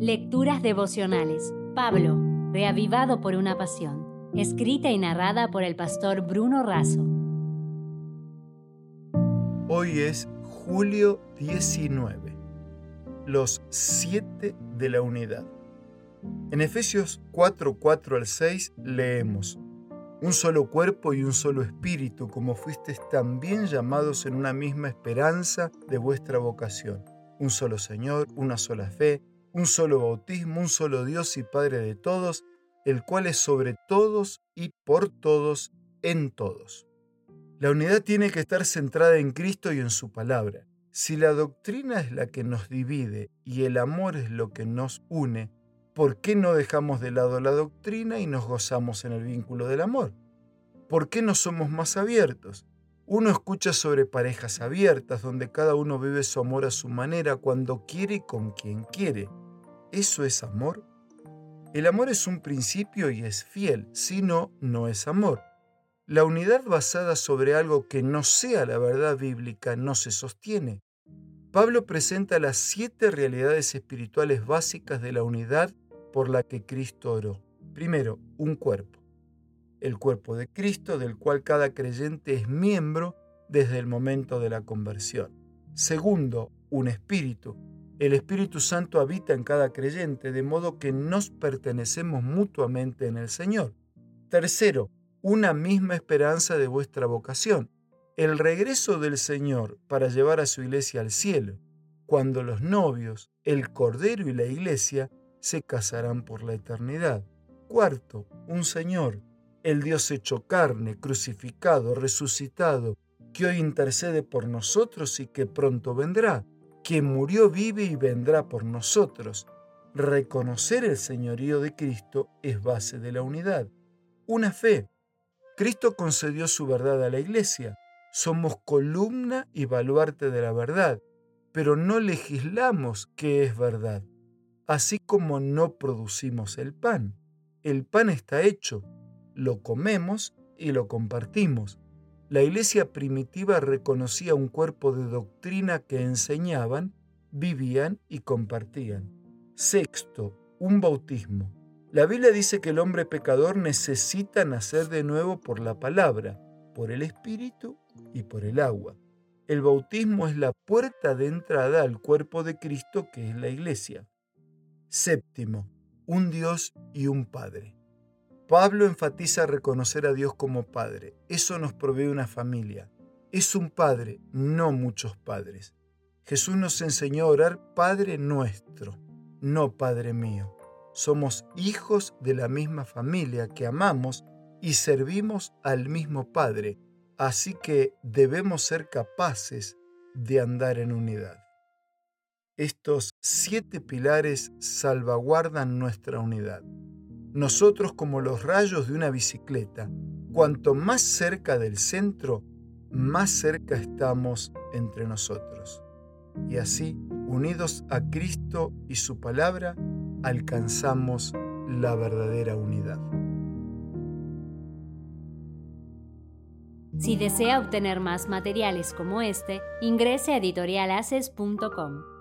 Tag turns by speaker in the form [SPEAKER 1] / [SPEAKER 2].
[SPEAKER 1] Lecturas devocionales. Pablo, reavivado por una pasión. Escrita y narrada por el pastor Bruno Razo.
[SPEAKER 2] Hoy es julio 19. Los siete de la unidad. En Efesios 4, 4 al 6 leemos, Un solo cuerpo y un solo espíritu, como fuisteis también llamados en una misma esperanza de vuestra vocación. Un solo Señor, una sola fe un solo bautismo, un solo Dios y Padre de todos, el cual es sobre todos y por todos en todos. La unidad tiene que estar centrada en Cristo y en su palabra. Si la doctrina es la que nos divide y el amor es lo que nos une, ¿por qué no dejamos de lado la doctrina y nos gozamos en el vínculo del amor? ¿Por qué no somos más abiertos? Uno escucha sobre parejas abiertas donde cada uno vive su amor a su manera, cuando quiere y con quien quiere. ¿Eso es amor? El amor es un principio y es fiel, si no, no es amor. La unidad basada sobre algo que no sea la verdad bíblica no se sostiene. Pablo presenta las siete realidades espirituales básicas de la unidad por la que Cristo oró. Primero, un cuerpo. El cuerpo de Cristo del cual cada creyente es miembro desde el momento de la conversión. Segundo, un espíritu el Espíritu Santo habita en cada creyente, de modo que nos pertenecemos mutuamente en el Señor. Tercero, una misma esperanza de vuestra vocación, el regreso del Señor para llevar a su iglesia al cielo, cuando los novios, el Cordero y la iglesia se casarán por la eternidad. Cuarto, un Señor, el Dios hecho carne, crucificado, resucitado, que hoy intercede por nosotros y que pronto vendrá quien murió vive y vendrá por nosotros. Reconocer el señorío de Cristo es base de la unidad. Una fe. Cristo concedió su verdad a la iglesia. Somos columna y baluarte de la verdad, pero no legislamos qué es verdad, así como no producimos el pan. El pan está hecho, lo comemos y lo compartimos. La iglesia primitiva reconocía un cuerpo de doctrina que enseñaban, vivían y compartían. Sexto, un bautismo. La Biblia dice que el hombre pecador necesita nacer de nuevo por la palabra, por el Espíritu y por el agua. El bautismo es la puerta de entrada al cuerpo de Cristo que es la iglesia. Séptimo, un Dios y un Padre. Pablo enfatiza reconocer a Dios como Padre. Eso nos provee una familia. Es un Padre, no muchos padres. Jesús nos enseñó a orar Padre nuestro, no Padre mío. Somos hijos de la misma familia que amamos y servimos al mismo Padre, así que debemos ser capaces de andar en unidad. Estos siete pilares salvaguardan nuestra unidad. Nosotros como los rayos de una bicicleta, cuanto más cerca del centro, más cerca estamos entre nosotros. Y así, unidos a Cristo y su palabra, alcanzamos la verdadera unidad.
[SPEAKER 1] Si desea obtener más materiales como este, ingrese a editorialaces.com.